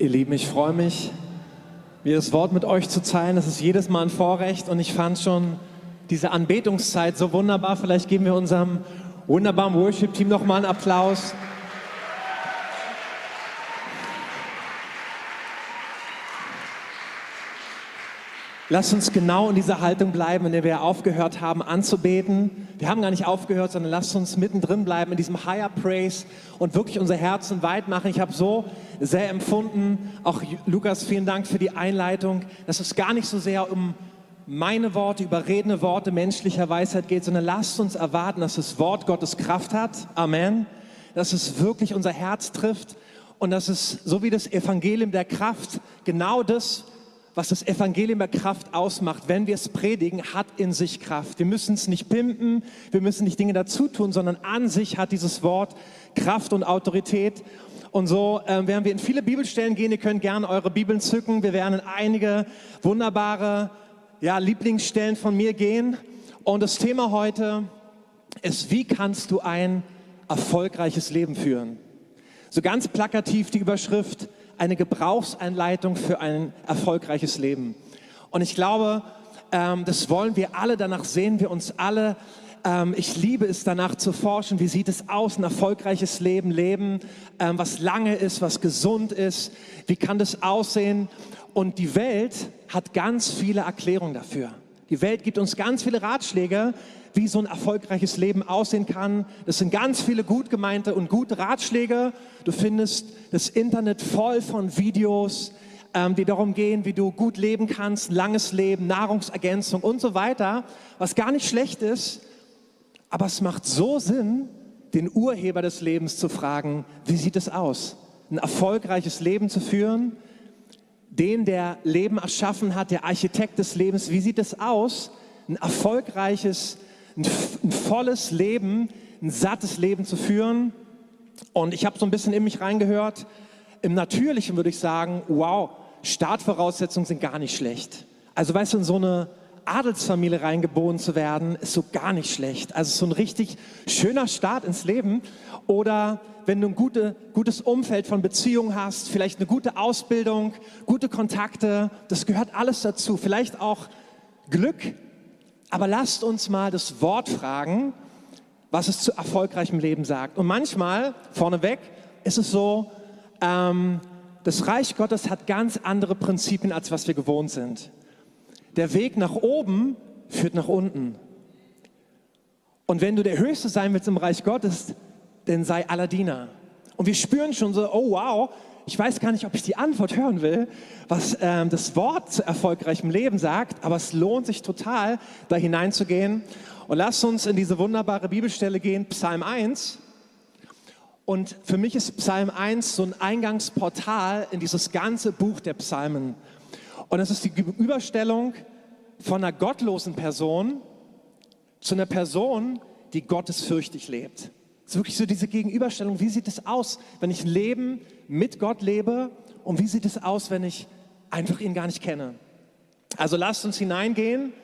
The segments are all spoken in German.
Ihr Lieben, ich freue mich, mir das Wort mit euch zu teilen. Das ist jedes Mal ein Vorrecht und ich fand schon diese Anbetungszeit so wunderbar. Vielleicht geben wir unserem wunderbaren Worship-Team nochmal einen Applaus. Lasst uns genau in dieser Haltung bleiben, in der wir aufgehört haben anzubeten. Wir haben gar nicht aufgehört, sondern lasst uns mittendrin bleiben in diesem Higher Praise und wirklich unser Herzen weit machen. Ich habe so sehr empfunden, auch Lukas, vielen Dank für die Einleitung, dass es gar nicht so sehr um meine Worte, überredende Worte menschlicher Weisheit geht, sondern lasst uns erwarten, dass das Wort Gottes Kraft hat. Amen. Dass es wirklich unser Herz trifft und dass es, so wie das Evangelium der Kraft, genau das was das Evangelium der Kraft ausmacht, wenn wir es predigen, hat in sich Kraft. Wir müssen es nicht pimpen, wir müssen nicht Dinge dazu tun, sondern an sich hat dieses Wort Kraft und Autorität. Und so äh, werden wir in viele Bibelstellen gehen. Ihr könnt gerne eure Bibeln zücken. Wir werden in einige wunderbare ja, Lieblingsstellen von mir gehen. Und das Thema heute ist, wie kannst du ein erfolgreiches Leben führen? So ganz plakativ die Überschrift, eine Gebrauchsanleitung für ein erfolgreiches Leben. Und ich glaube, ähm, das wollen wir alle, danach sehen wir uns alle. Ähm, ich liebe es danach zu forschen, wie sieht es aus, ein erfolgreiches Leben leben, ähm, was lange ist, was gesund ist, wie kann das aussehen. Und die Welt hat ganz viele Erklärungen dafür. Die Welt gibt uns ganz viele Ratschläge, wie so ein erfolgreiches Leben aussehen kann. Das sind ganz viele gut gemeinte und gute Ratschläge. Du findest das Internet voll von Videos, ähm, die darum gehen, wie du gut leben kannst, langes Leben, Nahrungsergänzung und so weiter, was gar nicht schlecht ist. Aber es macht so Sinn, den Urheber des Lebens zu fragen, wie sieht es aus? Ein erfolgreiches Leben zu führen, den, der Leben erschaffen hat, der Architekt des Lebens, wie sieht es aus? Ein erfolgreiches ein, ein volles Leben, ein sattes Leben zu führen. Und ich habe so ein bisschen in mich reingehört. Im Natürlichen würde ich sagen, wow, Startvoraussetzungen sind gar nicht schlecht. Also weißt du, in so eine Adelsfamilie reingeboren zu werden, ist so gar nicht schlecht. Also so ein richtig schöner Start ins Leben. Oder wenn du ein gute, gutes Umfeld von Beziehungen hast, vielleicht eine gute Ausbildung, gute Kontakte, das gehört alles dazu. Vielleicht auch Glück, aber lasst uns mal das Wort fragen, was es zu erfolgreichem Leben sagt. Und manchmal, vorneweg, ist es so, ähm, das Reich Gottes hat ganz andere Prinzipien, als was wir gewohnt sind. Der Weg nach oben führt nach unten. Und wenn du der Höchste sein willst im Reich Gottes, dann sei aller. Und wir spüren schon so, oh wow, ich weiß gar nicht, ob ich die Antwort hören will, was ähm, das Wort zu erfolgreichem Leben sagt, aber es lohnt sich total, da hineinzugehen. Und lasst uns in diese wunderbare Bibelstelle gehen, Psalm 1. Und für mich ist Psalm 1 so ein Eingangsportal in dieses ganze Buch der Psalmen. Und es ist die Überstellung von einer gottlosen Person zu einer Person, die gottesfürchtig lebt. Es ist wirklich so diese Gegenüberstellung. Wie sieht es aus, wenn ich ein Leben mit Gott lebe und wie sieht es aus, wenn ich einfach ihn gar nicht kenne? Also lasst uns hineingehen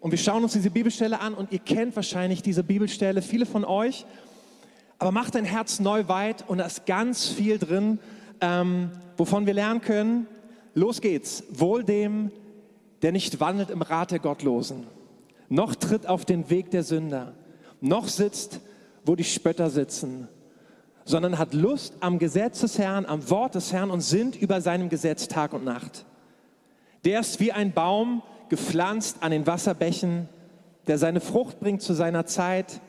und wir schauen uns diese Bibelstelle an und ihr kennt wahrscheinlich diese Bibelstelle, viele von euch. Aber macht dein Herz neu weit und da ist ganz viel drin, ähm, wovon wir lernen können. Los geht's. Wohl dem, der nicht wandelt im Rat der Gottlosen, noch tritt auf den Weg der Sünder, noch sitzt wo die Spötter sitzen, sondern hat Lust am Gesetz des Herrn, am Wort des Herrn und sind über seinem Gesetz Tag und Nacht. Der ist wie ein Baum gepflanzt an den Wasserbächen, der seine Frucht bringt zu seiner Zeit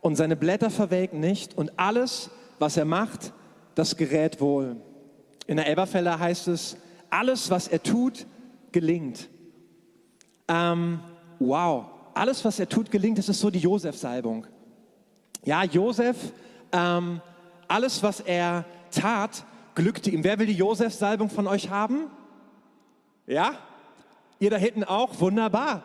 und seine Blätter verwelken nicht und alles, was er macht, das gerät wohl. In der Elberfeller heißt es, alles, was er tut, gelingt. Ähm, wow, alles, was er tut, gelingt. Das ist so die Josef-Salbung. Ja, Josef, ähm, alles, was er tat, glückte ihm. Wer will die Josef-Salbung von euch haben? Ja? Ihr da hinten auch? Wunderbar.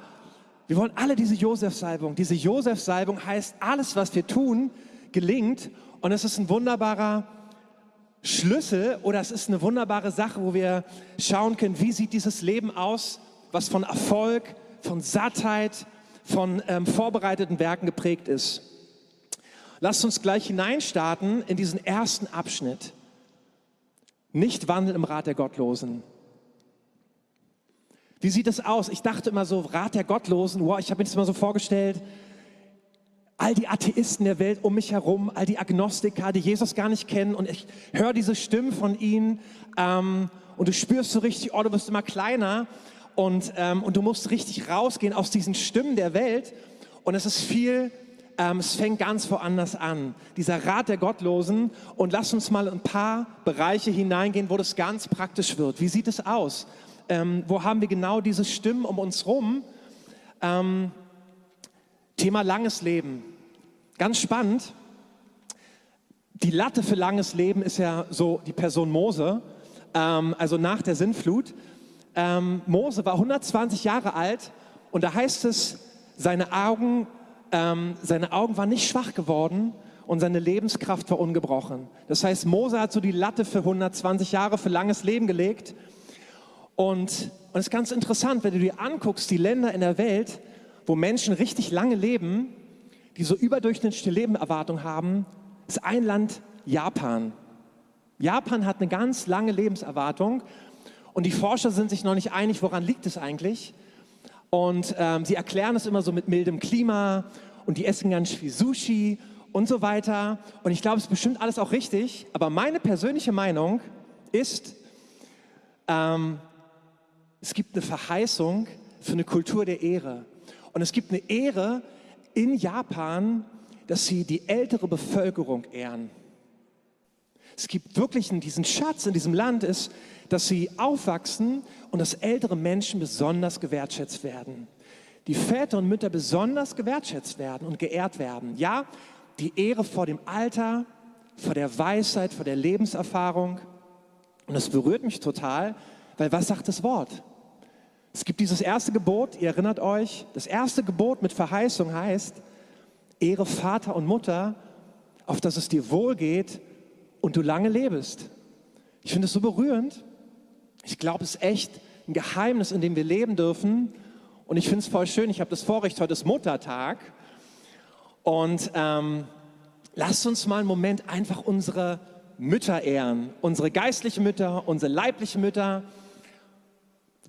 Wir wollen alle diese Josef-Salbung. Diese Josef-Salbung heißt, alles, was wir tun, gelingt. Und es ist ein wunderbarer Schlüssel oder es ist eine wunderbare Sache, wo wir schauen können, wie sieht dieses Leben aus, was von Erfolg, von Sattheit, von ähm, vorbereiteten Werken geprägt ist. Lasst uns gleich hineinstarten in diesen ersten Abschnitt. nicht wandeln im Rat der Gottlosen. Wie sieht es aus? Ich dachte immer so, Rat der Gottlosen, wow, ich habe mir das immer so vorgestellt, all die Atheisten der Welt um mich herum, all die Agnostiker, die Jesus gar nicht kennen und ich höre diese Stimmen von ihnen ähm, und du spürst so richtig, oh, du wirst immer kleiner und, ähm, und du musst richtig rausgehen aus diesen Stimmen der Welt und es ist viel, ähm, es fängt ganz woanders an. Dieser Rat der Gottlosen und lass uns mal ein paar Bereiche hineingehen, wo das ganz praktisch wird. Wie sieht es aus? Ähm, wo haben wir genau diese Stimmen um uns rum? Ähm, Thema langes Leben. Ganz spannend. Die Latte für langes Leben ist ja so die Person Mose, ähm, also nach der Sintflut. Ähm, Mose war 120 Jahre alt und da heißt es, seine Augen, ähm, seine Augen waren nicht schwach geworden und seine Lebenskraft war ungebrochen. Das heißt, Mose hat so die Latte für 120 Jahre, für langes Leben gelegt. Und, es ist ganz interessant, wenn du dir anguckst, die Länder in der Welt, wo Menschen richtig lange leben, die so überdurchschnittliche Lebenserwartung haben, ist ein Land Japan. Japan hat eine ganz lange Lebenserwartung und die Forscher sind sich noch nicht einig, woran liegt es eigentlich. Und ähm, sie erklären es immer so mit mildem Klima und die essen ganz viel Sushi und so weiter. Und ich glaube, es ist bestimmt alles auch richtig. Aber meine persönliche Meinung ist, ähm, es gibt eine Verheißung für eine Kultur der Ehre. Und es gibt eine Ehre in Japan, dass sie die ältere Bevölkerung ehren. Es gibt wirklich diesen Schatz in diesem Land ist, dass sie aufwachsen und dass ältere Menschen besonders gewertschätzt werden. Die Väter und Mütter besonders gewertschätzt werden und geehrt werden. Ja, die Ehre vor dem Alter, vor der Weisheit, vor der Lebenserfahrung. Und das berührt mich total, weil was sagt das Wort? Es gibt dieses erste Gebot, ihr erinnert euch, das erste Gebot mit Verheißung heißt, Ehre Vater und Mutter, auf dass es dir wohl geht und du lange lebst. Ich finde es so berührend. Ich glaube, es ist echt ein Geheimnis, in dem wir leben dürfen. Und ich finde es voll schön. Ich habe das Vorrecht, heute ist Muttertag. Und ähm, lasst uns mal einen Moment einfach unsere Mütter ehren. Unsere geistlichen Mütter, unsere leiblichen Mütter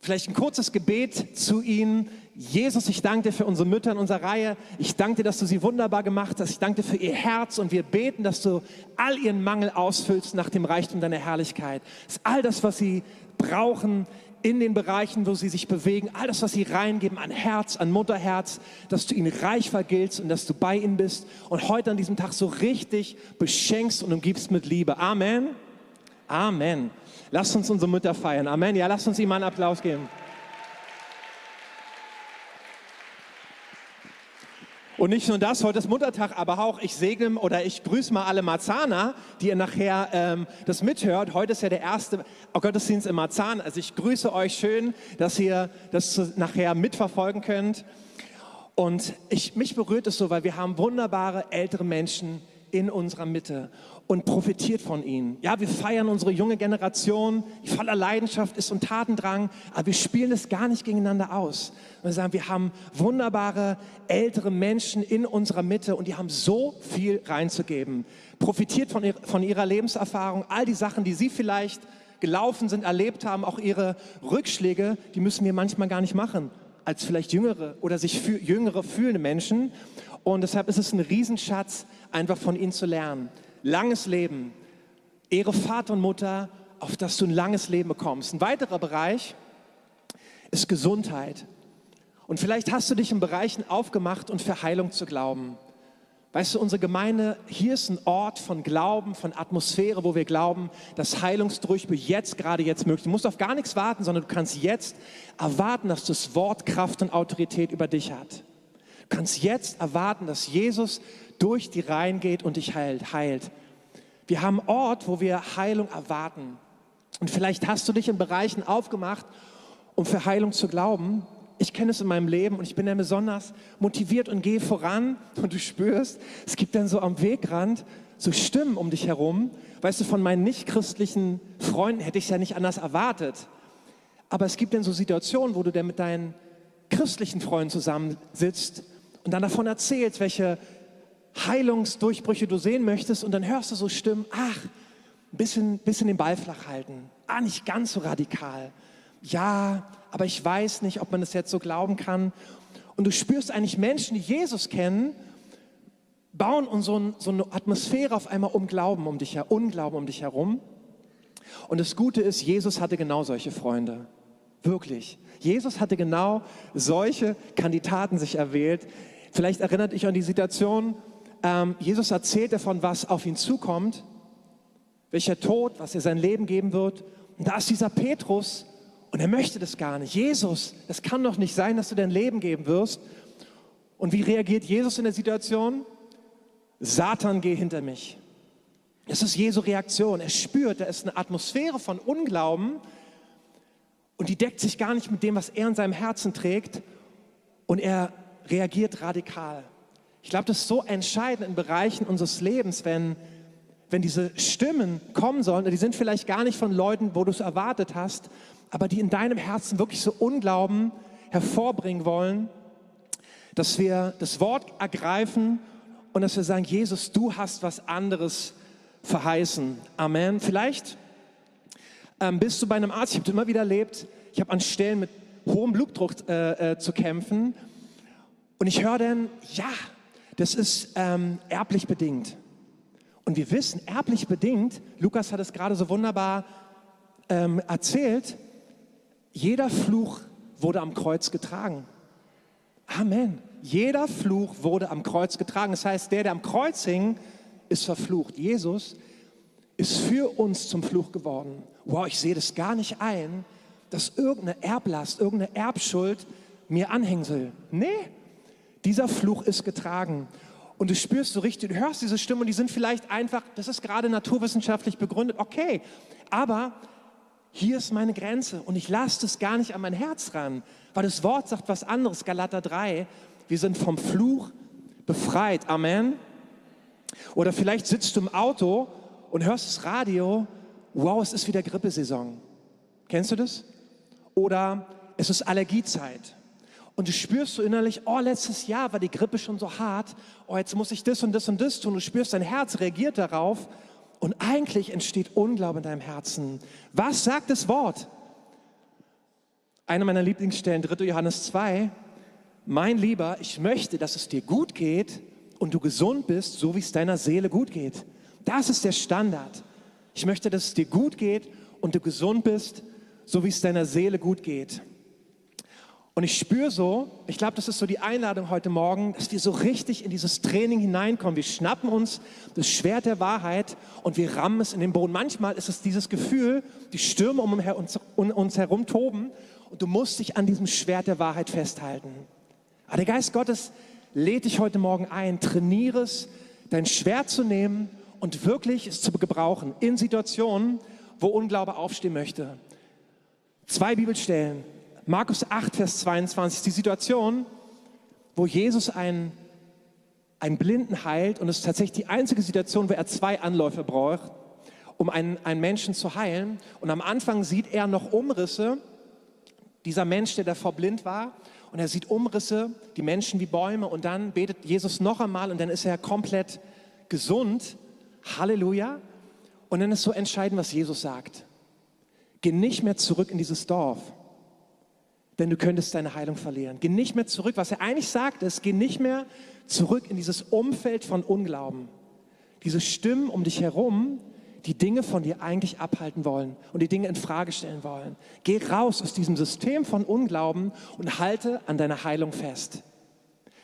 Vielleicht ein kurzes Gebet zu ihnen. Jesus, ich danke dir für unsere Mütter in unserer Reihe. Ich danke dir, dass du sie wunderbar gemacht hast. Ich danke dir für ihr Herz und wir beten, dass du all ihren Mangel ausfüllst nach dem Reichtum deiner Herrlichkeit. Das ist all das, was sie brauchen in den Bereichen, wo sie sich bewegen, all das, was sie reingeben an Herz, an Mutterherz, dass du ihnen reich vergiltst und dass du bei ihnen bist und heute an diesem Tag so richtig beschenkst und umgibst mit Liebe. Amen. Amen. Lasst uns unsere Mütter feiern. Amen. Ja, lasst uns ihm einen Applaus geben. Und nicht nur das, heute ist Muttertag, aber auch ich segne oder ich grüße mal alle Marzahner, die ihr nachher ähm, das mithört. Heute ist ja der erste Gottesdienst in Marzahn. Also ich grüße euch schön, dass ihr das nachher mitverfolgen könnt. Und ich, mich berührt es so, weil wir haben wunderbare ältere Menschen in unserer Mitte und profitiert von ihnen. Ja, wir feiern unsere junge Generation, die voller Leidenschaft ist und Tatendrang, aber wir spielen es gar nicht gegeneinander aus. Wir sagen, wir haben wunderbare ältere Menschen in unserer Mitte und die haben so viel reinzugeben. Profitiert von, von ihrer Lebenserfahrung, all die Sachen, die sie vielleicht gelaufen sind, erlebt haben, auch ihre Rückschläge, die müssen wir manchmal gar nicht machen als vielleicht jüngere oder sich jüngere fühlende Menschen. Und deshalb ist es ein Riesenschatz, einfach von ihnen zu lernen langes Leben. Ehre Vater und Mutter, auf dass du ein langes Leben bekommst. Ein weiterer Bereich ist Gesundheit. Und vielleicht hast du dich in Bereichen aufgemacht und für Heilung zu glauben. Weißt du, unsere Gemeinde, hier ist ein Ort von Glauben, von Atmosphäre, wo wir glauben, dass Heilungsdurchbruch jetzt, gerade jetzt möglich ist. Du musst auf gar nichts warten, sondern du kannst jetzt erwarten, dass das Wort Kraft und Autorität über dich hat. Du kannst jetzt erwarten, dass Jesus durch die Reihen geht und dich heilt. heilt. Wir haben Ort, wo wir Heilung erwarten. Und vielleicht hast du dich in Bereichen aufgemacht, um für Heilung zu glauben. Ich kenne es in meinem Leben und ich bin dann besonders motiviert und gehe voran und du spürst, es gibt dann so am Wegrand so Stimmen um dich herum. Weißt du, von meinen nichtchristlichen Freunden hätte ich es ja nicht anders erwartet. Aber es gibt dann so Situationen, wo du dann mit deinen christlichen Freunden zusammensitzt und dann davon erzählst, welche Heilungsdurchbrüche du sehen möchtest und dann hörst du so Stimmen, ach, ein bisschen, bisschen den Ball flach halten. Ah, nicht ganz so radikal. Ja, aber ich weiß nicht, ob man das jetzt so glauben kann. Und du spürst eigentlich Menschen, die Jesus kennen, bauen und so, ein, so eine Atmosphäre auf einmal um Glauben um dich, Unglauben um dich herum. Und das Gute ist, Jesus hatte genau solche Freunde. Wirklich. Jesus hatte genau solche Kandidaten sich erwählt. Vielleicht erinnert dich an die Situation, ähm, Jesus erzählt davon, was auf ihn zukommt, welcher Tod, was er sein Leben geben wird. Und da ist dieser Petrus und er möchte das gar nicht. Jesus, es kann doch nicht sein, dass du dein Leben geben wirst. Und wie reagiert Jesus in der Situation? Satan, geh hinter mich. Das ist Jesu Reaktion. Er spürt, da ist eine Atmosphäre von Unglauben und die deckt sich gar nicht mit dem, was er in seinem Herzen trägt. Und er reagiert radikal. Ich glaube, das ist so entscheidend in Bereichen unseres Lebens, wenn, wenn diese Stimmen kommen sollen. Die sind vielleicht gar nicht von Leuten, wo du es erwartet hast, aber die in deinem Herzen wirklich so Unglauben hervorbringen wollen, dass wir das Wort ergreifen und dass wir sagen, Jesus, du hast was anderes verheißen. Amen. Vielleicht ähm, bist du bei einem Arzt, ich habe immer wieder erlebt, ich habe an Stellen mit hohem Blutdruck äh, äh, zu kämpfen und ich höre dann, ja, das ist ähm, erblich bedingt. Und wir wissen, erblich bedingt, Lukas hat es gerade so wunderbar ähm, erzählt, jeder Fluch wurde am Kreuz getragen. Amen. Jeder Fluch wurde am Kreuz getragen. Das heißt, der, der am Kreuz hing, ist verflucht. Jesus ist für uns zum Fluch geworden. Wow, ich sehe das gar nicht ein, dass irgendeine Erblast, irgendeine Erbschuld mir anhängen soll. Nee, dieser Fluch ist getragen. Und du spürst so richtig, du hörst diese Stimmen die sind vielleicht einfach, das ist gerade naturwissenschaftlich begründet, okay, aber hier ist meine Grenze und ich lasse das gar nicht an mein Herz ran, weil das Wort sagt was anderes, Galater 3, wir sind vom Fluch befreit, Amen. Oder vielleicht sitzt du im Auto und hörst das Radio, wow, es ist wieder Grippesaison. Kennst du das? Oder es ist Allergiezeit. Und du spürst so innerlich, oh, letztes Jahr war die Grippe schon so hart, oh, jetzt muss ich das und das und das tun. Du spürst, dein Herz reagiert darauf und eigentlich entsteht Unglaube in deinem Herzen. Was sagt das Wort? Eine meiner Lieblingsstellen, 3. Johannes 2. Mein Lieber, ich möchte, dass es dir gut geht und du gesund bist, so wie es deiner Seele gut geht. Das ist der Standard. Ich möchte, dass es dir gut geht und du gesund bist, so wie es deiner Seele gut geht. Und ich spüre so, ich glaube, das ist so die Einladung heute Morgen, dass wir so richtig in dieses Training hineinkommen. Wir schnappen uns das Schwert der Wahrheit und wir rammen es in den Boden. Manchmal ist es dieses Gefühl, die Stürme um uns, um herum toben und du musst dich an diesem Schwert der Wahrheit festhalten. Aber der Geist Gottes lädt dich heute Morgen ein, trainiere es, dein Schwert zu nehmen und wirklich es zu gebrauchen in Situationen, wo Unglaube aufstehen möchte. Zwei Bibelstellen, Markus 8, Vers 22, die Situation, wo Jesus einen, einen Blinden heilt und es ist tatsächlich die einzige Situation, wo er zwei Anläufe braucht, um einen, einen Menschen zu heilen. Und am Anfang sieht er noch Umrisse, dieser Mensch, der davor blind war, und er sieht Umrisse, die Menschen wie Bäume, und dann betet Jesus noch einmal und dann ist er komplett gesund. Halleluja. Und dann ist so entscheidend, was Jesus sagt. Geh nicht mehr zurück in dieses Dorf denn du könntest deine Heilung verlieren. Geh nicht mehr zurück. Was er eigentlich sagt, ist, geh nicht mehr zurück in dieses Umfeld von Unglauben. Diese Stimmen um dich herum, die Dinge von dir eigentlich abhalten wollen und die Dinge in Frage stellen wollen. Geh raus aus diesem System von Unglauben und halte an deiner Heilung fest.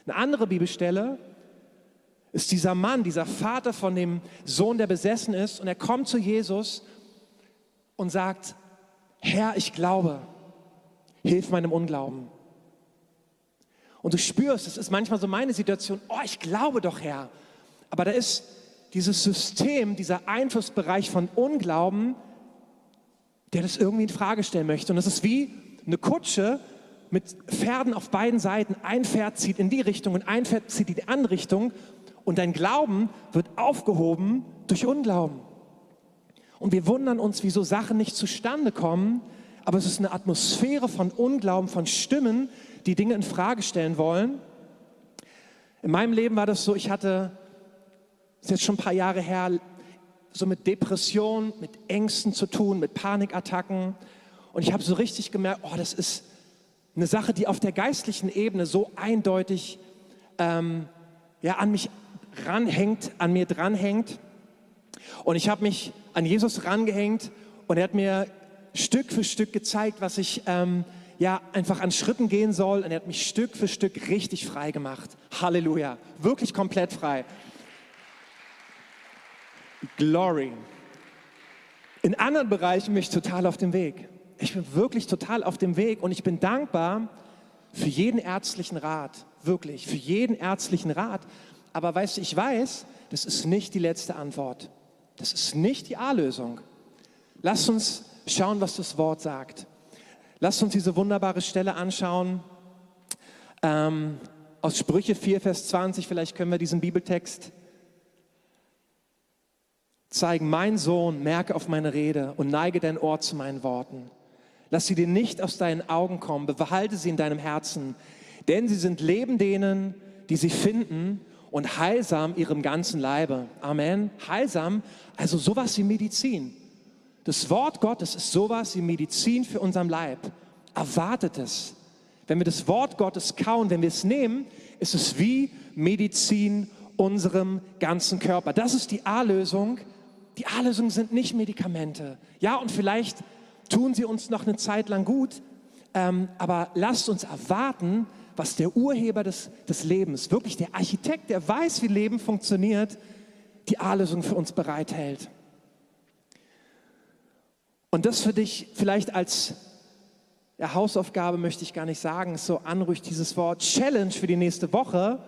Eine andere Bibelstelle ist dieser Mann, dieser Vater von dem Sohn, der besessen ist, und er kommt zu Jesus und sagt, Herr, ich glaube, Hilf meinem Unglauben. Und du spürst, es ist manchmal so meine Situation, oh, ich glaube doch, Herr. Aber da ist dieses System, dieser Einflussbereich von Unglauben, der das irgendwie in Frage stellen möchte. Und es ist wie eine Kutsche mit Pferden auf beiden Seiten. Ein Pferd zieht in die Richtung und ein Pferd zieht in die andere Richtung. Und dein Glauben wird aufgehoben durch Unglauben. Und wir wundern uns, wieso Sachen nicht zustande kommen, aber es ist eine Atmosphäre von Unglauben, von Stimmen, die Dinge in Frage stellen wollen. In meinem Leben war das so, ich hatte, das ist jetzt schon ein paar Jahre her, so mit Depressionen, mit Ängsten zu tun, mit Panikattacken. Und ich habe so richtig gemerkt, oh, das ist eine Sache, die auf der geistlichen Ebene so eindeutig ähm, ja, an mich ranhängt, an mir dranhängt. Und ich habe mich an Jesus rangehängt und er hat mir Stück für Stück gezeigt, was ich ähm, ja einfach an Schritten gehen soll. Und er hat mich Stück für Stück richtig frei gemacht. Halleluja, wirklich komplett frei. Glory. In anderen Bereichen bin ich total auf dem Weg. Ich bin wirklich total auf dem Weg und ich bin dankbar für jeden ärztlichen Rat, wirklich, für jeden ärztlichen Rat. Aber weißt du, ich weiß, das ist nicht die letzte Antwort. Das ist nicht die A-Lösung. Lass uns schauen, was das Wort sagt. Lass uns diese wunderbare Stelle anschauen. Ähm, aus Sprüche 4, Vers 20, vielleicht können wir diesen Bibeltext zeigen. Mein Sohn, merke auf meine Rede und neige dein Ohr zu meinen Worten. Lass sie dir nicht aus deinen Augen kommen, behalte sie in deinem Herzen, denn sie sind Leben denen, die sie finden und heilsam ihrem ganzen Leibe. Amen. Heilsam, also sowas wie Medizin. Das Wort Gottes ist sowas wie Medizin für unseren Leib. Erwartet es. Wenn wir das Wort Gottes kauen, wenn wir es nehmen, ist es wie Medizin unserem ganzen Körper. Das ist die A-Lösung. Die A-Lösung sind nicht Medikamente. Ja, und vielleicht tun sie uns noch eine Zeit lang gut, ähm, aber lasst uns erwarten, was der Urheber des, des Lebens, wirklich der Architekt, der weiß, wie Leben funktioniert, die A-Lösung für uns bereithält. Und das für dich vielleicht als ja, Hausaufgabe möchte ich gar nicht sagen, so anrüchig dieses Wort Challenge für die nächste Woche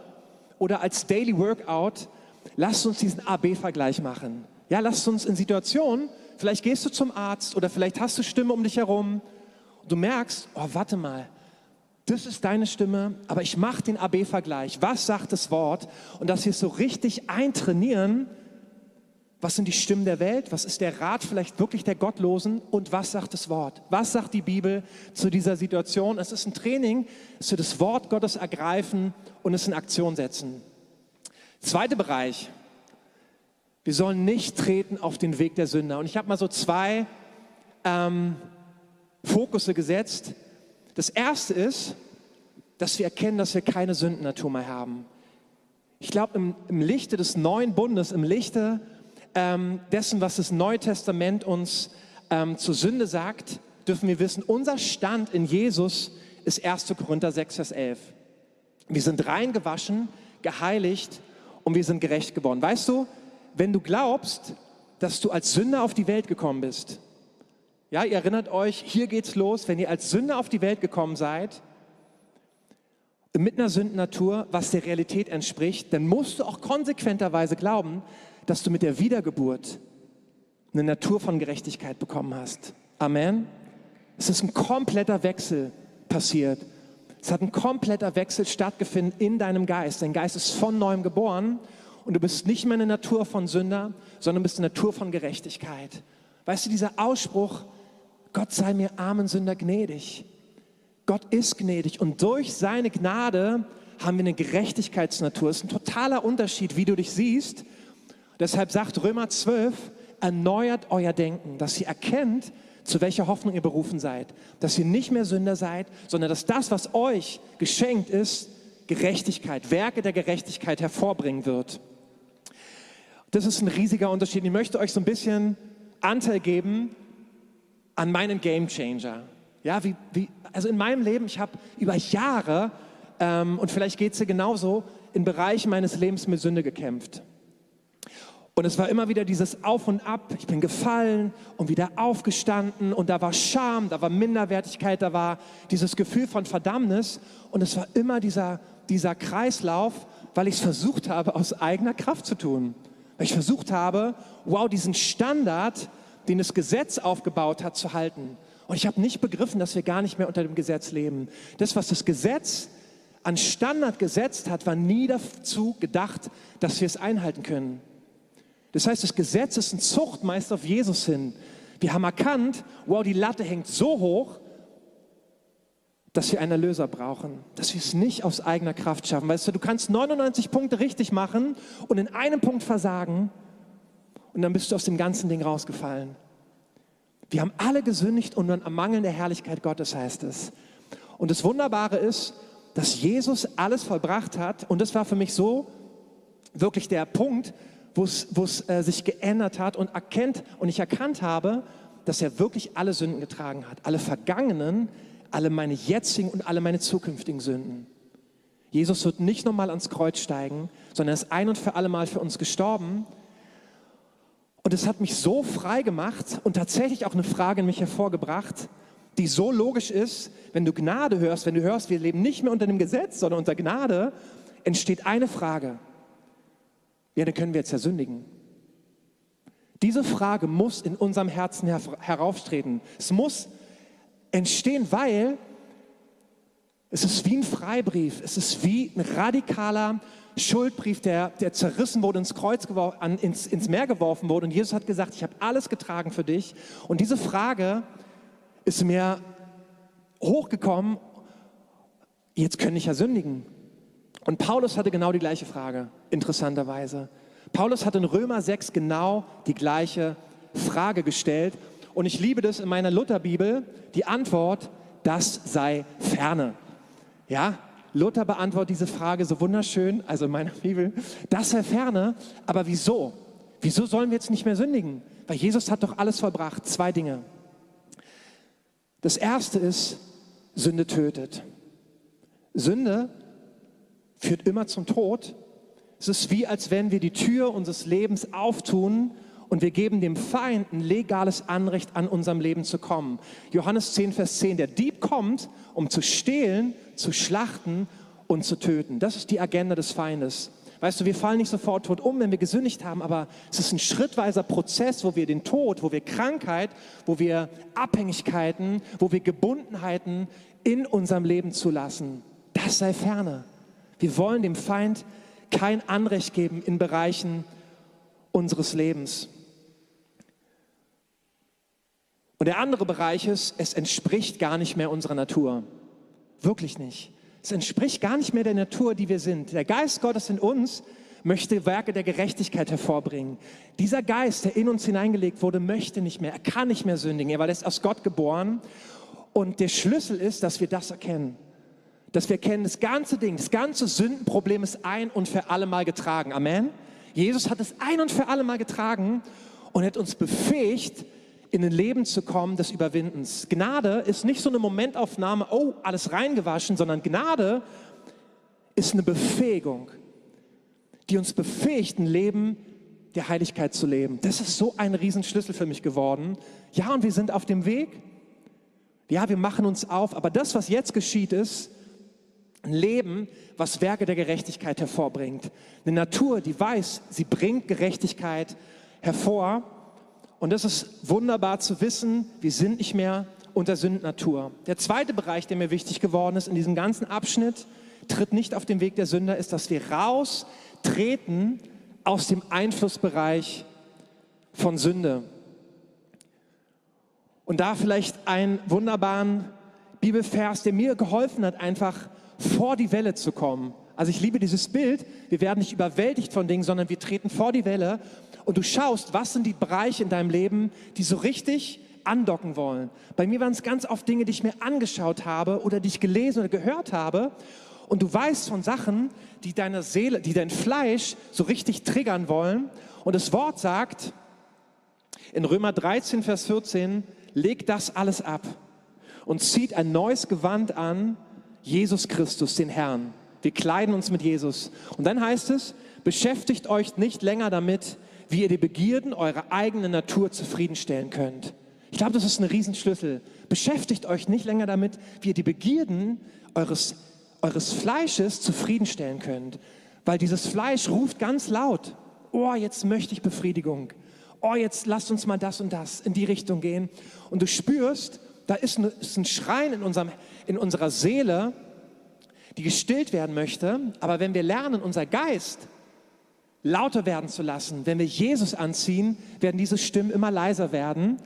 oder als Daily Workout, lasst uns diesen AB-Vergleich machen. Ja, lasst uns in Situationen, vielleicht gehst du zum Arzt oder vielleicht hast du Stimme um dich herum und du merkst, oh, warte mal, das ist deine Stimme, aber ich mache den AB-Vergleich. Was sagt das Wort? Und dass wir es so richtig eintrainieren, was sind die Stimmen der Welt? Was ist der Rat vielleicht wirklich der Gottlosen? Und was sagt das Wort? Was sagt die Bibel zu dieser Situation? Es ist ein Training, dass wir das Wort Gottes ergreifen und es in Aktion setzen. Zweiter Bereich. Wir sollen nicht treten auf den Weg der Sünder. Und ich habe mal so zwei ähm, Fokusse gesetzt. Das erste ist, dass wir erkennen, dass wir keine Sündennatur mehr haben. Ich glaube, im, im Lichte des neuen Bundes, im Lichte ähm, dessen, was das Neue Testament uns ähm, zur Sünde sagt, dürfen wir wissen, unser Stand in Jesus ist 1. Korinther 6, Vers 11. Wir sind rein gewaschen, geheiligt und wir sind gerecht geworden. Weißt du, wenn du glaubst, dass du als Sünder auf die Welt gekommen bist, ja, ihr erinnert euch, hier geht's los, wenn ihr als Sünder auf die Welt gekommen seid, mit einer Sündennatur, was der Realität entspricht, dann musst du auch konsequenterweise glauben, dass du mit der Wiedergeburt eine Natur von Gerechtigkeit bekommen hast. Amen. Es ist ein kompletter Wechsel passiert. Es hat ein kompletter Wechsel stattgefunden in deinem Geist. Dein Geist ist von neuem geboren und du bist nicht mehr eine Natur von Sünder, sondern bist eine Natur von Gerechtigkeit. Weißt du, dieser Ausspruch, Gott sei mir armen Sünder gnädig. Gott ist gnädig und durch seine Gnade haben wir eine Gerechtigkeitsnatur. Es ist ein totaler Unterschied, wie du dich siehst Deshalb sagt Römer 12, erneuert euer Denken, dass ihr erkennt, zu welcher Hoffnung ihr berufen seid. Dass ihr nicht mehr Sünder seid, sondern dass das, was euch geschenkt ist, Gerechtigkeit, Werke der Gerechtigkeit hervorbringen wird. Das ist ein riesiger Unterschied. Ich möchte euch so ein bisschen Anteil geben an meinen Game Changer. Ja, wie, wie, also in meinem Leben, ich habe über Jahre, ähm, und vielleicht geht es dir genauso, in Bereichen meines Lebens mit Sünde gekämpft. Und es war immer wieder dieses Auf und Ab. Ich bin gefallen und wieder aufgestanden und da war Scham, da war Minderwertigkeit, da war dieses Gefühl von Verdammnis. Und es war immer dieser, dieser Kreislauf, weil ich es versucht habe, aus eigener Kraft zu tun. Weil ich versucht habe, wow, diesen Standard, den das Gesetz aufgebaut hat, zu halten. Und ich habe nicht begriffen, dass wir gar nicht mehr unter dem Gesetz leben. Das, was das Gesetz an Standard gesetzt hat, war nie dazu gedacht, dass wir es einhalten können. Das heißt, das Gesetz ist ein Zuchtmeister auf Jesus hin. Wir haben erkannt, wow, die Latte hängt so hoch, dass wir einen Erlöser brauchen, dass wir es nicht aus eigener Kraft schaffen. Weißt du, du kannst 99 Punkte richtig machen und in einem Punkt versagen und dann bist du aus dem ganzen Ding rausgefallen. Wir haben alle gesündigt und am Mangel der Herrlichkeit Gottes heißt es. Und das Wunderbare ist, dass Jesus alles vollbracht hat und das war für mich so wirklich der Punkt, wo es äh, sich geändert hat und erkennt und ich erkannt habe, dass er wirklich alle Sünden getragen hat, alle vergangenen, alle meine jetzigen und alle meine zukünftigen Sünden. Jesus wird nicht nochmal ans Kreuz steigen, sondern er ist ein und für alle Mal für uns gestorben. Und es hat mich so frei gemacht und tatsächlich auch eine Frage in mich hervorgebracht, die so logisch ist, wenn du Gnade hörst, wenn du hörst, wir leben nicht mehr unter dem Gesetz, sondern unter Gnade, entsteht eine Frage. Ja, dann können wir jetzt ja sündigen. Diese Frage muss in unserem Herzen her herauftreten. Es muss entstehen, weil es ist wie ein Freibrief, es ist wie ein radikaler Schuldbrief, der, der zerrissen wurde, ins Kreuz an, ins, ins Meer geworfen wurde. Und Jesus hat gesagt, ich habe alles getragen für dich. Und diese Frage ist mir hochgekommen, jetzt könnte ich ja sündigen. Und Paulus hatte genau die gleiche Frage, interessanterweise. Paulus hat in Römer 6 genau die gleiche Frage gestellt. Und ich liebe das in meiner Lutherbibel, die Antwort, das sei ferne. Ja, Luther beantwortet diese Frage so wunderschön, also in meiner Bibel, das sei ferne, aber wieso? Wieso sollen wir jetzt nicht mehr sündigen? Weil Jesus hat doch alles vollbracht. Zwei Dinge. Das erste ist, Sünde tötet. Sünde führt immer zum Tod. Es ist wie, als wenn wir die Tür unseres Lebens auftun und wir geben dem Feind ein legales Anrecht an unserem Leben zu kommen. Johannes 10, Vers 10, der Dieb kommt, um zu stehlen, zu schlachten und zu töten. Das ist die Agenda des Feindes. Weißt du, wir fallen nicht sofort tot um, wenn wir gesündigt haben, aber es ist ein schrittweiser Prozess, wo wir den Tod, wo wir Krankheit, wo wir Abhängigkeiten, wo wir Gebundenheiten in unserem Leben zulassen. Das sei ferne. Wir wollen dem Feind kein Anrecht geben in Bereichen unseres Lebens. Und der andere Bereich ist, es entspricht gar nicht mehr unserer Natur. Wirklich nicht. Es entspricht gar nicht mehr der Natur, die wir sind. Der Geist Gottes in uns möchte Werke der Gerechtigkeit hervorbringen. Dieser Geist, der in uns hineingelegt wurde, möchte nicht mehr, er kann nicht mehr sündigen, weil er ist aus Gott geboren. Und der Schlüssel ist, dass wir das erkennen. Dass wir erkennen, das ganze Ding, das ganze Sündenproblem ist ein und für alle Mal getragen. Amen. Jesus hat es ein und für alle Mal getragen und hat uns befähigt, in ein Leben zu kommen des Überwindens. Gnade ist nicht so eine Momentaufnahme, oh, alles reingewaschen, sondern Gnade ist eine Befähigung, die uns befähigt, ein Leben der Heiligkeit zu leben. Das ist so ein Riesenschlüssel für mich geworden. Ja, und wir sind auf dem Weg. Ja, wir machen uns auf. Aber das, was jetzt geschieht, ist ein Leben, was Werke der Gerechtigkeit hervorbringt. Eine Natur, die weiß, sie bringt Gerechtigkeit hervor. Und das ist wunderbar zu wissen, wir sind nicht mehr unter Sündnatur. Der zweite Bereich, der mir wichtig geworden ist in diesem ganzen Abschnitt, tritt nicht auf den Weg der Sünder, ist, dass wir raustreten aus dem Einflussbereich von Sünde. Und da vielleicht einen wunderbaren Bibelvers, der mir geholfen hat, einfach vor die Welle zu kommen. Also ich liebe dieses Bild, wir werden nicht überwältigt von Dingen, sondern wir treten vor die Welle und du schaust, was sind die Bereiche in deinem Leben, die so richtig andocken wollen. Bei mir waren es ganz oft Dinge, die ich mir angeschaut habe oder die ich gelesen oder gehört habe. Und du weißt von Sachen, die deine Seele, die dein Fleisch so richtig triggern wollen. Und das Wort sagt in Römer 13, Vers 14, legt das alles ab und zieht ein neues Gewand an, Jesus Christus, den Herrn. Wir kleiden uns mit Jesus. Und dann heißt es, beschäftigt euch nicht länger damit, wie ihr die Begierden eurer eigenen Natur zufriedenstellen könnt. Ich glaube, das ist ein Riesenschlüssel. Beschäftigt euch nicht länger damit, wie ihr die Begierden eures, eures Fleisches zufriedenstellen könnt. Weil dieses Fleisch ruft ganz laut, oh, jetzt möchte ich Befriedigung. Oh, jetzt lasst uns mal das und das in die Richtung gehen. Und du spürst, da ist, eine, ist ein Schreien in, unserem, in unserer Seele, die gestillt werden möchte. Aber wenn wir lernen, unser Geist lauter werden zu lassen. Wenn wir Jesus anziehen, werden diese Stimmen immer leiser werden.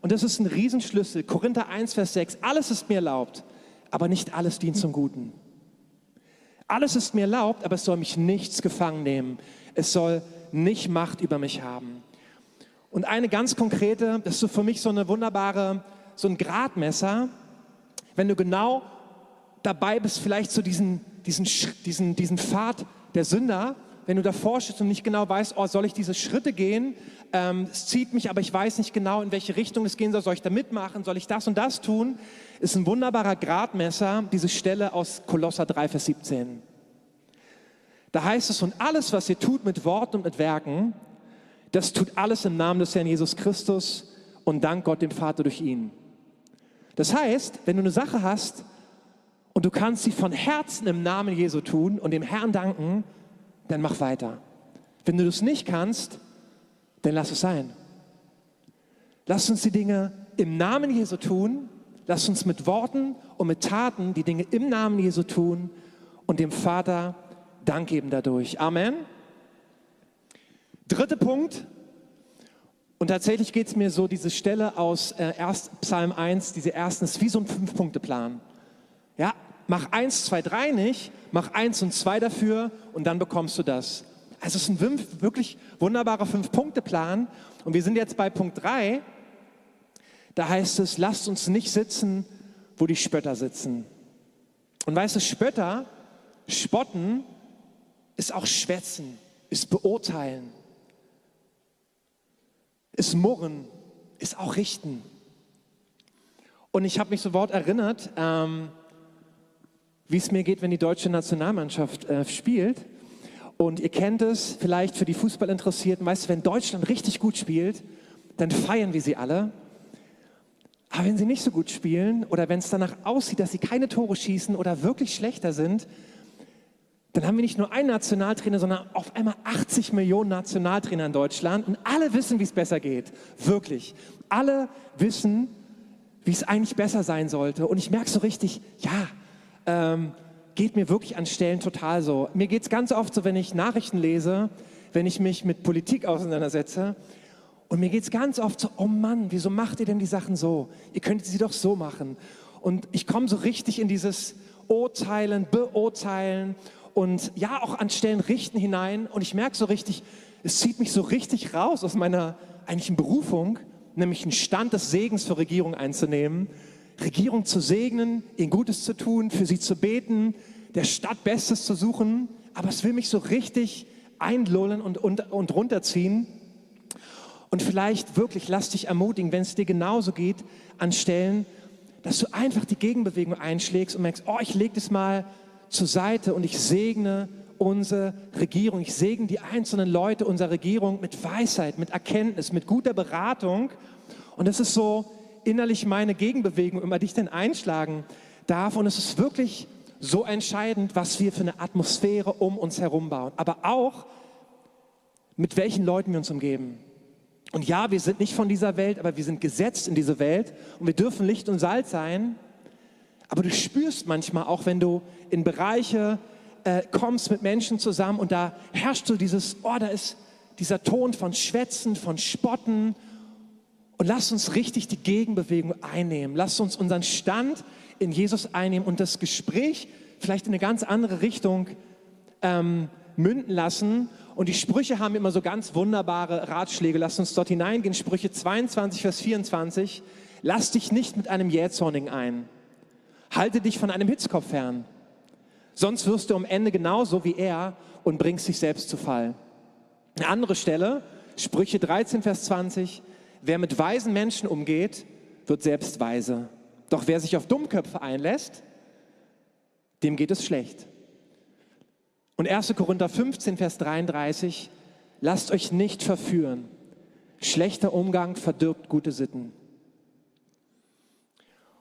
Und das ist ein Riesenschlüssel. Korinther 1, Vers 6. Alles ist mir erlaubt, aber nicht alles dient zum Guten. Alles ist mir erlaubt, aber es soll mich nichts gefangen nehmen. Es soll nicht Macht über mich haben. Und eine ganz konkrete, das ist für mich so eine wunderbare, so ein Gradmesser, wenn du genau dabei bist, vielleicht so diesen, diesen, diesen, diesen Pfad der Sünder, wenn du davor stehst und nicht genau weißt, oh, soll ich diese Schritte gehen? Ähm, es zieht mich, aber ich weiß nicht genau, in welche Richtung es gehen soll. Soll ich da mitmachen? Soll ich das und das tun? Ist ein wunderbarer Gradmesser, diese Stelle aus Kolosser 3, Vers 17. Da heißt es, und alles, was ihr tut mit Worten und mit Werken, das tut alles im Namen des Herrn Jesus Christus und dank Gott dem Vater durch ihn. Das heißt, wenn du eine Sache hast und du kannst sie von Herzen im Namen Jesu tun und dem Herrn danken, dann mach weiter. Wenn du das nicht kannst, dann lass es sein. Lass uns die Dinge im Namen Jesu tun. Lass uns mit Worten und mit Taten die Dinge im Namen Jesu tun und dem Vater Dank geben dadurch. Amen. Dritter Punkt. Und tatsächlich geht es mir so, diese Stelle aus äh, erst, Psalm 1, diese ersten, ist wie so ein Fünf-Punkte-Plan. Ja, mach eins, zwei, drei nicht, mach eins und zwei dafür und dann bekommst du das. Also es ist ein wirklich wunderbarer Fünf-Punkte-Plan. Und wir sind jetzt bei Punkt drei. Da heißt es, lasst uns nicht sitzen, wo die Spötter sitzen. Und weißt du, Spötter, spotten, ist auch schwätzen, ist beurteilen, ist murren, ist auch richten. Und ich habe mich sofort erinnert, ähm, wie es mir geht, wenn die deutsche Nationalmannschaft äh, spielt. Und ihr kennt es vielleicht für die Fußballinteressierten, weißt du, wenn Deutschland richtig gut spielt, dann feiern wir sie alle. Aber wenn sie nicht so gut spielen oder wenn es danach aussieht, dass sie keine Tore schießen oder wirklich schlechter sind, dann haben wir nicht nur einen Nationaltrainer, sondern auf einmal 80 Millionen Nationaltrainer in Deutschland und alle wissen, wie es besser geht. Wirklich. Alle wissen, wie es eigentlich besser sein sollte. Und ich merke so richtig, ja, ähm, geht mir wirklich an Stellen total so. Mir geht es ganz oft so, wenn ich Nachrichten lese, wenn ich mich mit Politik auseinandersetze. Und mir geht es ganz oft so, oh Mann, wieso macht ihr denn die Sachen so? Ihr könntet sie doch so machen. Und ich komme so richtig in dieses Urteilen, Beurteilen und ja, auch an Stellen richten hinein. Und ich merke so richtig, es zieht mich so richtig raus aus meiner eigentlichen Berufung, nämlich einen Stand des Segens für Regierung einzunehmen Regierung zu segnen, ihnen Gutes zu tun, für sie zu beten, der Stadt Bestes zu suchen. Aber es will mich so richtig einlullen und, und, und runterziehen. Und vielleicht wirklich lass dich ermutigen, wenn es dir genauso geht, an Stellen, dass du einfach die Gegenbewegung einschlägst und merkst, oh, ich lege das mal zur Seite und ich segne unsere Regierung. Ich segne die einzelnen Leute unserer Regierung mit Weisheit, mit Erkenntnis, mit guter Beratung. Und es ist so, innerlich meine Gegenbewegung immer dich denn einschlagen darf. Und es ist wirklich so entscheidend, was wir für eine Atmosphäre um uns herum bauen. Aber auch, mit welchen Leuten wir uns umgeben. Und ja, wir sind nicht von dieser Welt, aber wir sind gesetzt in diese Welt und wir dürfen Licht und Salz sein. Aber du spürst manchmal auch, wenn du in Bereiche äh, kommst mit Menschen zusammen und da herrscht so dieses, oh, da ist dieser Ton von Schwätzen, von Spotten und lasst uns richtig die Gegenbewegung einnehmen. Lasst uns unseren Stand in Jesus einnehmen und das Gespräch vielleicht in eine ganz andere Richtung ähm, münden lassen. Und die Sprüche haben immer so ganz wunderbare Ratschläge. Lasst uns dort hineingehen. Sprüche 22, Vers 24. Lass dich nicht mit einem Jähzornigen ein. Halte dich von einem Hitzkopf fern. Sonst wirst du am Ende genauso wie er und bringst dich selbst zu Fall. Eine andere Stelle, Sprüche 13, Vers 20. Wer mit weisen Menschen umgeht, wird selbst weise. Doch wer sich auf Dummköpfe einlässt, dem geht es schlecht. Und 1. Korinther 15, Vers 33, lasst euch nicht verführen. Schlechter Umgang verdirbt gute Sitten.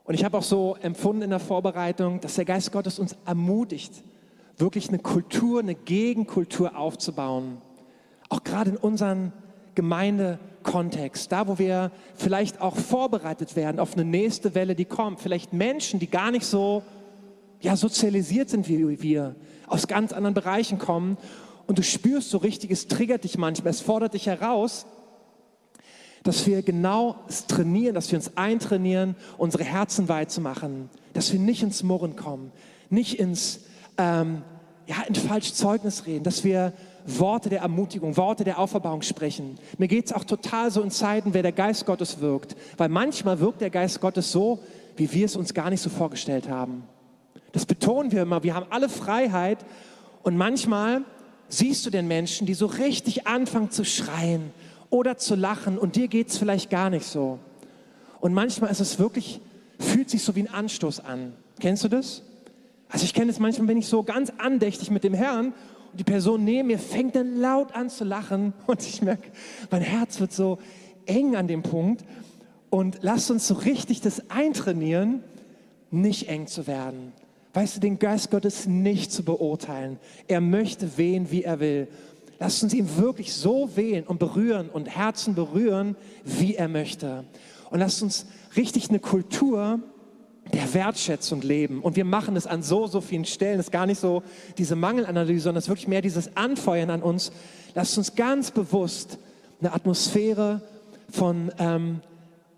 Und ich habe auch so empfunden in der Vorbereitung, dass der Geist Gottes uns ermutigt, wirklich eine Kultur, eine Gegenkultur aufzubauen. Auch gerade in unseren Gemeindekontext, da wo wir vielleicht auch vorbereitet werden auf eine nächste Welle, die kommt. Vielleicht Menschen, die gar nicht so ja, sozialisiert sind wie wir, aus ganz anderen Bereichen kommen. Und du spürst so richtig, es triggert dich manchmal, es fordert dich heraus, dass wir genau trainieren, dass wir uns eintrainieren, unsere Herzen weit zu machen, dass wir nicht ins Murren kommen, nicht ins, ähm, ja, in falsch Zeugnis reden, dass wir Worte der Ermutigung, Worte der Auferbauung sprechen. Mir geht es auch total so in Zeiten, wer der Geist Gottes wirkt. Weil manchmal wirkt der Geist Gottes so, wie wir es uns gar nicht so vorgestellt haben. Das betonen wir immer. Wir haben alle Freiheit. Und manchmal siehst du den Menschen, die so richtig anfangen zu schreien oder zu lachen und dir geht es vielleicht gar nicht so. Und manchmal ist es wirklich, fühlt sich so wie ein Anstoß an. Kennst du das? Also ich kenne es manchmal, bin ich so ganz andächtig mit dem Herrn und die Person neben mir fängt dann laut an zu lachen und ich merke, mein Herz wird so eng an dem Punkt und lasst uns so richtig das eintrainieren, nicht eng zu werden. Weißt du, den Geist Gottes nicht zu beurteilen. Er möchte wehen, wie er will. Lasst uns ihn wirklich so wählen und berühren und Herzen berühren, wie er möchte. Und lasst uns richtig eine Kultur der Wertschätzung leben. Und wir machen es an so, so vielen Stellen. Es ist gar nicht so diese Mangelanalyse, sondern es ist wirklich mehr dieses Anfeuern an uns. Lasst uns ganz bewusst eine Atmosphäre von ähm,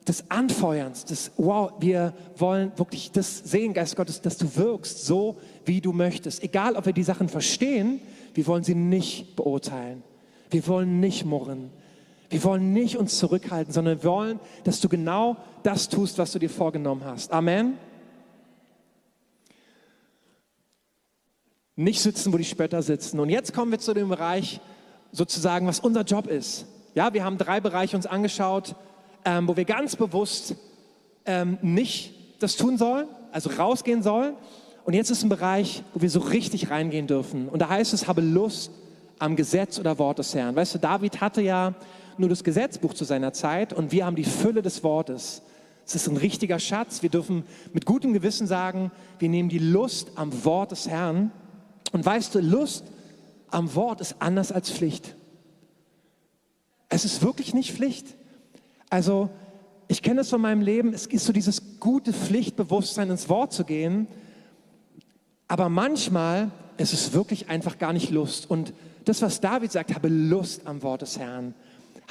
des Anfeuerns, des Wow, wir wollen wirklich das sehen, Geist Gottes, dass du wirkst so, wie du möchtest. Egal, ob wir die Sachen verstehen, wir wollen sie nicht beurteilen. Wir wollen nicht murren. Wir wollen nicht uns zurückhalten, sondern wir wollen, dass du genau das tust, was du dir vorgenommen hast. Amen. Nicht sitzen, wo die Spötter sitzen. Und jetzt kommen wir zu dem Bereich, sozusagen, was unser Job ist. Ja, wir haben drei Bereiche uns angeschaut, ähm, wo wir ganz bewusst ähm, nicht das tun sollen, also rausgehen sollen. Und jetzt ist ein Bereich, wo wir so richtig reingehen dürfen. Und da heißt es, habe Lust am Gesetz oder Wort des Herrn. Weißt du, David hatte ja nur das Gesetzbuch zu seiner Zeit und wir haben die Fülle des Wortes. Es ist ein richtiger Schatz. Wir dürfen mit gutem Gewissen sagen, wir nehmen die Lust am Wort des Herrn. Und weißt du, Lust am Wort ist anders als Pflicht. Es ist wirklich nicht Pflicht. Also, ich kenne es von meinem Leben, es ist so dieses gute Pflichtbewusstsein, ins Wort zu gehen. Aber manchmal ist es wirklich einfach gar nicht Lust. Und das, was David sagt, habe Lust am Wort des Herrn.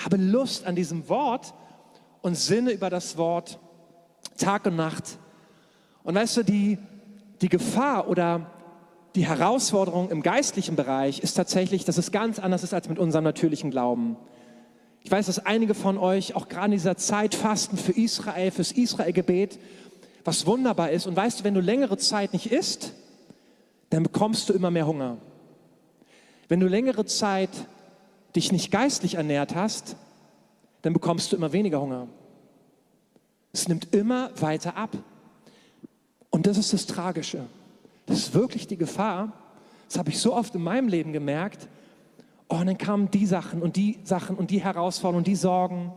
Habe Lust an diesem Wort und sinne über das Wort Tag und Nacht. Und weißt du, die, die Gefahr oder die Herausforderung im geistlichen Bereich ist tatsächlich, dass es ganz anders ist als mit unserem natürlichen Glauben. Ich weiß, dass einige von euch auch gerade in dieser Zeit fasten für Israel, fürs Israel-Gebet, was wunderbar ist. Und weißt du, wenn du längere Zeit nicht isst, dann bekommst du immer mehr Hunger. Wenn du längere Zeit dich nicht geistlich ernährt hast, dann bekommst du immer weniger Hunger. Es nimmt immer weiter ab. Und das ist das Tragische. Das ist wirklich die Gefahr. Das habe ich so oft in meinem Leben gemerkt. Oh, und dann kamen die Sachen und die Sachen und die Herausforderungen und die Sorgen,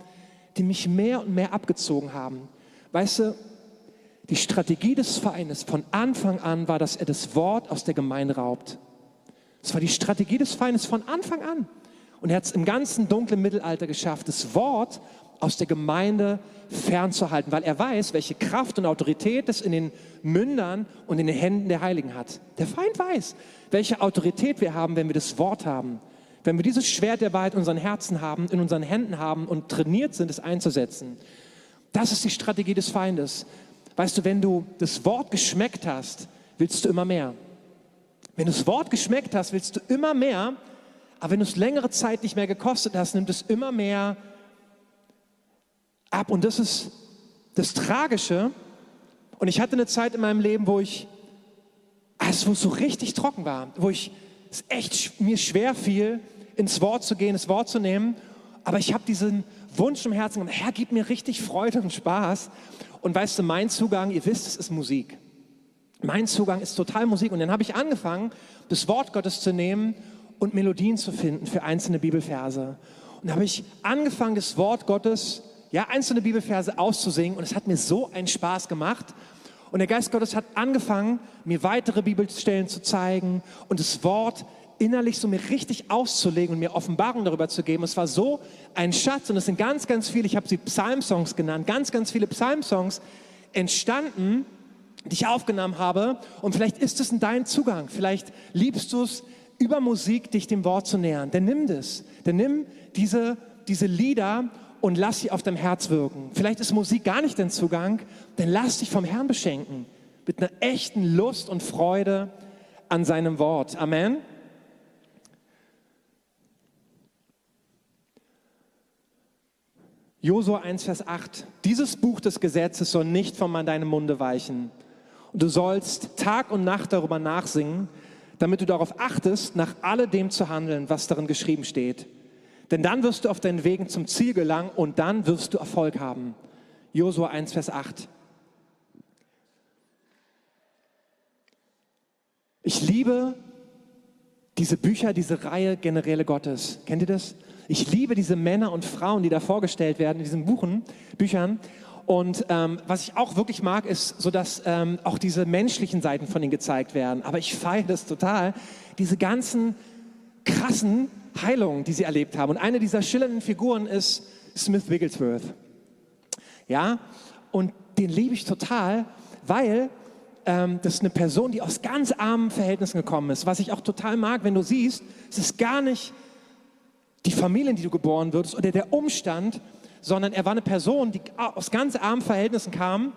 die mich mehr und mehr abgezogen haben. Weißt du, die Strategie des Feindes von Anfang an war, dass er das Wort aus der Gemeinde raubt. Das war die Strategie des Feindes von Anfang an. Und er hat es im ganzen dunklen Mittelalter geschafft, das Wort aus der Gemeinde fernzuhalten, weil er weiß, welche Kraft und Autorität es in den Mündern und in den Händen der Heiligen hat. Der Feind weiß, welche Autorität wir haben, wenn wir das Wort haben. Wenn wir dieses Schwert der Wahrheit in unseren Herzen haben, in unseren Händen haben und trainiert sind, es einzusetzen. Das ist die Strategie des Feindes. Weißt du, wenn du das Wort geschmeckt hast, willst du immer mehr. Wenn du das Wort geschmeckt hast, willst du immer mehr. Aber wenn du es längere Zeit nicht mehr gekostet hast, nimmt es immer mehr ab. Und das ist das Tragische. Und ich hatte eine Zeit in meinem Leben, wo ich, also wo es so richtig trocken war, wo ich es echt mir schwer fiel, ins Wort zu gehen, das Wort zu nehmen. Aber ich habe diesen Wunsch im Herzen, Herr, gib mir richtig Freude und Spaß. Und weißt du, mein Zugang, ihr wisst, es ist Musik. Mein Zugang ist total Musik. Und dann habe ich angefangen, das Wort Gottes zu nehmen und Melodien zu finden für einzelne Bibelverse. Und da habe ich angefangen, das Wort Gottes, ja, einzelne Bibelverse auszusingen. Und es hat mir so einen Spaß gemacht. Und der Geist Gottes hat angefangen, mir weitere Bibelstellen zu zeigen und das Wort innerlich so mir richtig auszulegen und mir Offenbarung darüber zu geben. Es war so ein Schatz und es sind ganz, ganz viele, ich habe sie Psalmsongs genannt, ganz, ganz viele Psalmsongs entstanden, die ich aufgenommen habe. Und vielleicht ist es in dein Zugang. Vielleicht liebst du es, über Musik dich dem Wort zu nähern. Dann nimm das. Dann nimm diese, diese Lieder und lass sie auf deinem Herz wirken. Vielleicht ist Musik gar nicht dein Zugang. Dann lass dich vom Herrn beschenken. Mit einer echten Lust und Freude an seinem Wort. Amen. Josua 1, Vers 8. Dieses Buch des Gesetzes soll nicht von deinem Munde weichen. Und du sollst Tag und Nacht darüber nachsingen, damit du darauf achtest, nach alledem zu handeln, was darin geschrieben steht. Denn dann wirst du auf deinen Wegen zum Ziel gelangen und dann wirst du Erfolg haben. Josua 1, Vers 8. Ich liebe diese Bücher, diese Reihe Generäle Gottes. Kennt ihr das? Ich liebe diese Männer und Frauen, die da vorgestellt werden in diesen Buchen, Büchern. Und ähm, was ich auch wirklich mag, ist so, dass ähm, auch diese menschlichen Seiten von ihnen gezeigt werden. Aber ich feiere das total, diese ganzen krassen Heilungen, die sie erlebt haben. Und eine dieser schillernden Figuren ist Smith Wigglesworth. Ja, und den liebe ich total, weil ähm, das ist eine Person, die aus ganz armen Verhältnissen gekommen ist. Was ich auch total mag, wenn du siehst, es ist gar nicht die Familie, in die du geboren wirst oder der Umstand, sondern er war eine Person, die aus ganz armen Verhältnissen kam.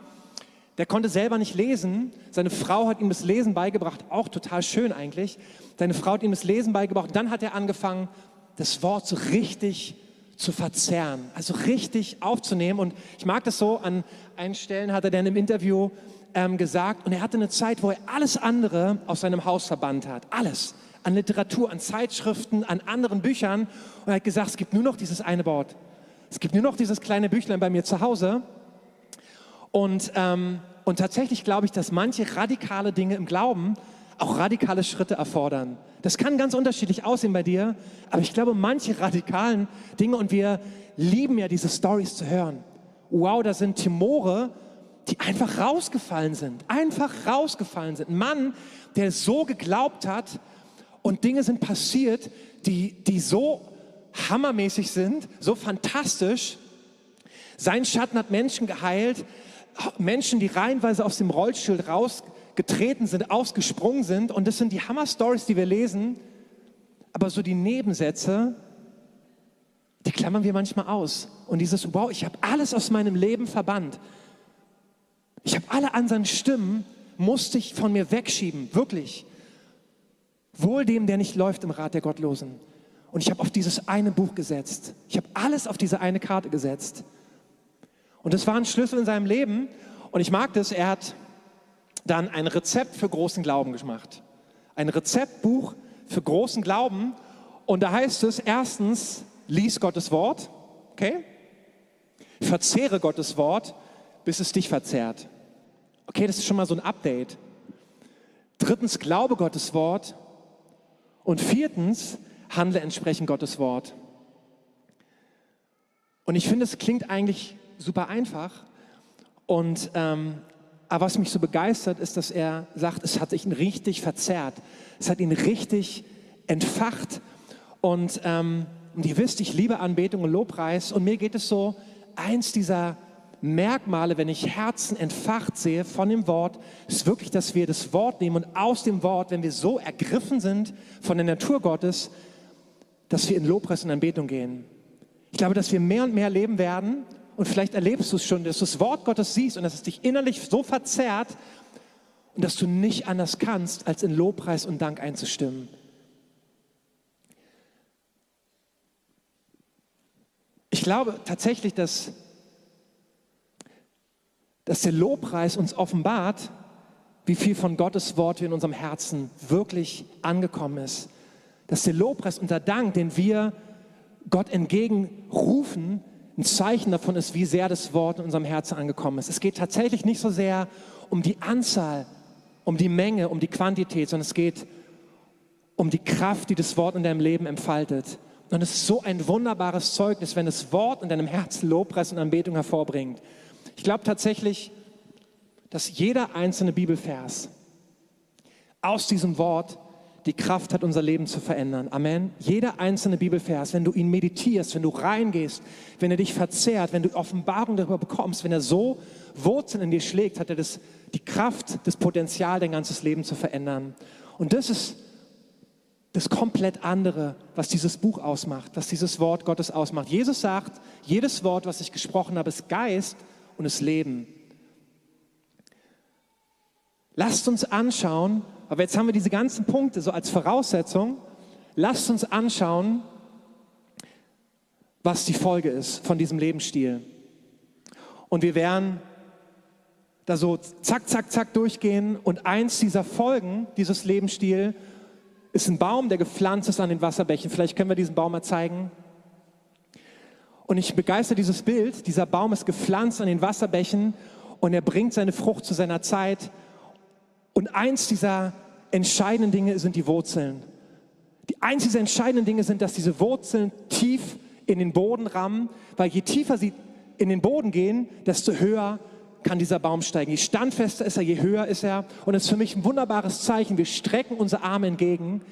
Der konnte selber nicht lesen. Seine Frau hat ihm das Lesen beigebracht, auch total schön eigentlich. Seine Frau hat ihm das Lesen beigebracht. Und dann hat er angefangen, das Wort so richtig zu verzerren, also richtig aufzunehmen. Und ich mag das so, an einigen Stellen hat er dann im Interview ähm, gesagt, und er hatte eine Zeit, wo er alles andere aus seinem Haus verbannt hat. Alles. An Literatur, an Zeitschriften, an anderen Büchern. Und er hat gesagt, es gibt nur noch dieses eine Wort. Es gibt nur noch dieses kleine Büchlein bei mir zu Hause. Und, ähm, und tatsächlich glaube ich, dass manche radikale Dinge im Glauben auch radikale Schritte erfordern. Das kann ganz unterschiedlich aussehen bei dir, aber ich glaube, manche radikalen Dinge, und wir lieben ja diese Stories zu hören. Wow, da sind Timore, die einfach rausgefallen sind. Einfach rausgefallen sind. Ein Mann, der so geglaubt hat und Dinge sind passiert, die, die so hammermäßig sind, so fantastisch. Sein Schatten hat Menschen geheilt, Menschen, die reihenweise aus dem Rollstuhl rausgetreten sind, ausgesprungen sind. Und das sind die Hammer-Stories, die wir lesen. Aber so die Nebensätze, die klammern wir manchmal aus. Und dieses, wow, ich habe alles aus meinem Leben verbannt. Ich habe alle anderen Stimmen, musste ich von mir wegschieben, wirklich. Wohl dem, der nicht läuft im Rat der Gottlosen. Und ich habe auf dieses eine Buch gesetzt. Ich habe alles auf diese eine Karte gesetzt. Und das war ein Schlüssel in seinem Leben. Und ich mag das, er hat dann ein Rezept für großen Glauben gemacht. Ein Rezeptbuch für großen Glauben. Und da heißt es erstens, lies Gottes Wort, okay? Verzehre Gottes Wort, bis es dich verzehrt. Okay, das ist schon mal so ein Update. Drittens, glaube Gottes Wort. Und viertens, handle entsprechend Gottes Wort. Und ich finde, es klingt eigentlich super einfach. Und ähm, aber was mich so begeistert, ist, dass er sagt, es hat ihn richtig verzerrt. Es hat ihn richtig entfacht. Und, ähm, und ihr wisst, ich liebe Anbetung und Lobpreis. Und mir geht es so, eins dieser Merkmale, wenn ich Herzen entfacht sehe von dem Wort, ist wirklich, dass wir das Wort nehmen und aus dem Wort, wenn wir so ergriffen sind von der Natur Gottes, dass wir in Lobpreis und Anbetung gehen. Ich glaube, dass wir mehr und mehr leben werden und vielleicht erlebst du es schon, dass du das Wort Gottes siehst und dass es dich innerlich so verzerrt und dass du nicht anders kannst, als in Lobpreis und Dank einzustimmen. Ich glaube tatsächlich, dass dass der Lobpreis uns offenbart, wie viel von Gottes Wort in unserem Herzen wirklich angekommen ist. Dass der Lobpreis und Dank, den wir Gott entgegenrufen, ein Zeichen davon ist, wie sehr das Wort in unserem Herzen angekommen ist. Es geht tatsächlich nicht so sehr um die Anzahl, um die Menge, um die Quantität, sondern es geht um die Kraft, die das Wort in deinem Leben entfaltet. Und es ist so ein wunderbares Zeugnis, wenn das Wort in deinem Herzen Lobpreis und Anbetung hervorbringt. Ich glaube tatsächlich, dass jeder einzelne Bibelvers aus diesem Wort die Kraft hat, unser Leben zu verändern. Amen. Jeder einzelne Bibelvers, wenn du ihn meditierst, wenn du reingehst, wenn er dich verzehrt, wenn du Offenbarung darüber bekommst, wenn er so Wurzeln in dir schlägt, hat er das, die Kraft, das Potenzial, dein ganzes Leben zu verändern. Und das ist das komplett andere, was dieses Buch ausmacht, was dieses Wort Gottes ausmacht. Jesus sagt, jedes Wort, was ich gesprochen habe, ist Geist und das Leben. Lasst uns anschauen, aber jetzt haben wir diese ganzen Punkte so als Voraussetzung, lasst uns anschauen, was die Folge ist von diesem Lebensstil. Und wir werden da so zack, zack, zack durchgehen. Und eins dieser Folgen dieses Lebensstils ist ein Baum, der gepflanzt ist an den Wasserbächen. Vielleicht können wir diesen Baum mal zeigen. Und ich begeister dieses Bild. Dieser Baum ist gepflanzt an den Wasserbächen und er bringt seine Frucht zu seiner Zeit. Und eins dieser entscheidenden Dinge sind die Wurzeln. Die eins dieser entscheidenden Dinge sind, dass diese Wurzeln tief in den Boden rammen, weil je tiefer sie in den Boden gehen, desto höher kann dieser Baum steigen. Je standfester ist er, je höher ist er. Und es ist für mich ein wunderbares Zeichen. Wir strecken unsere Arme entgegen,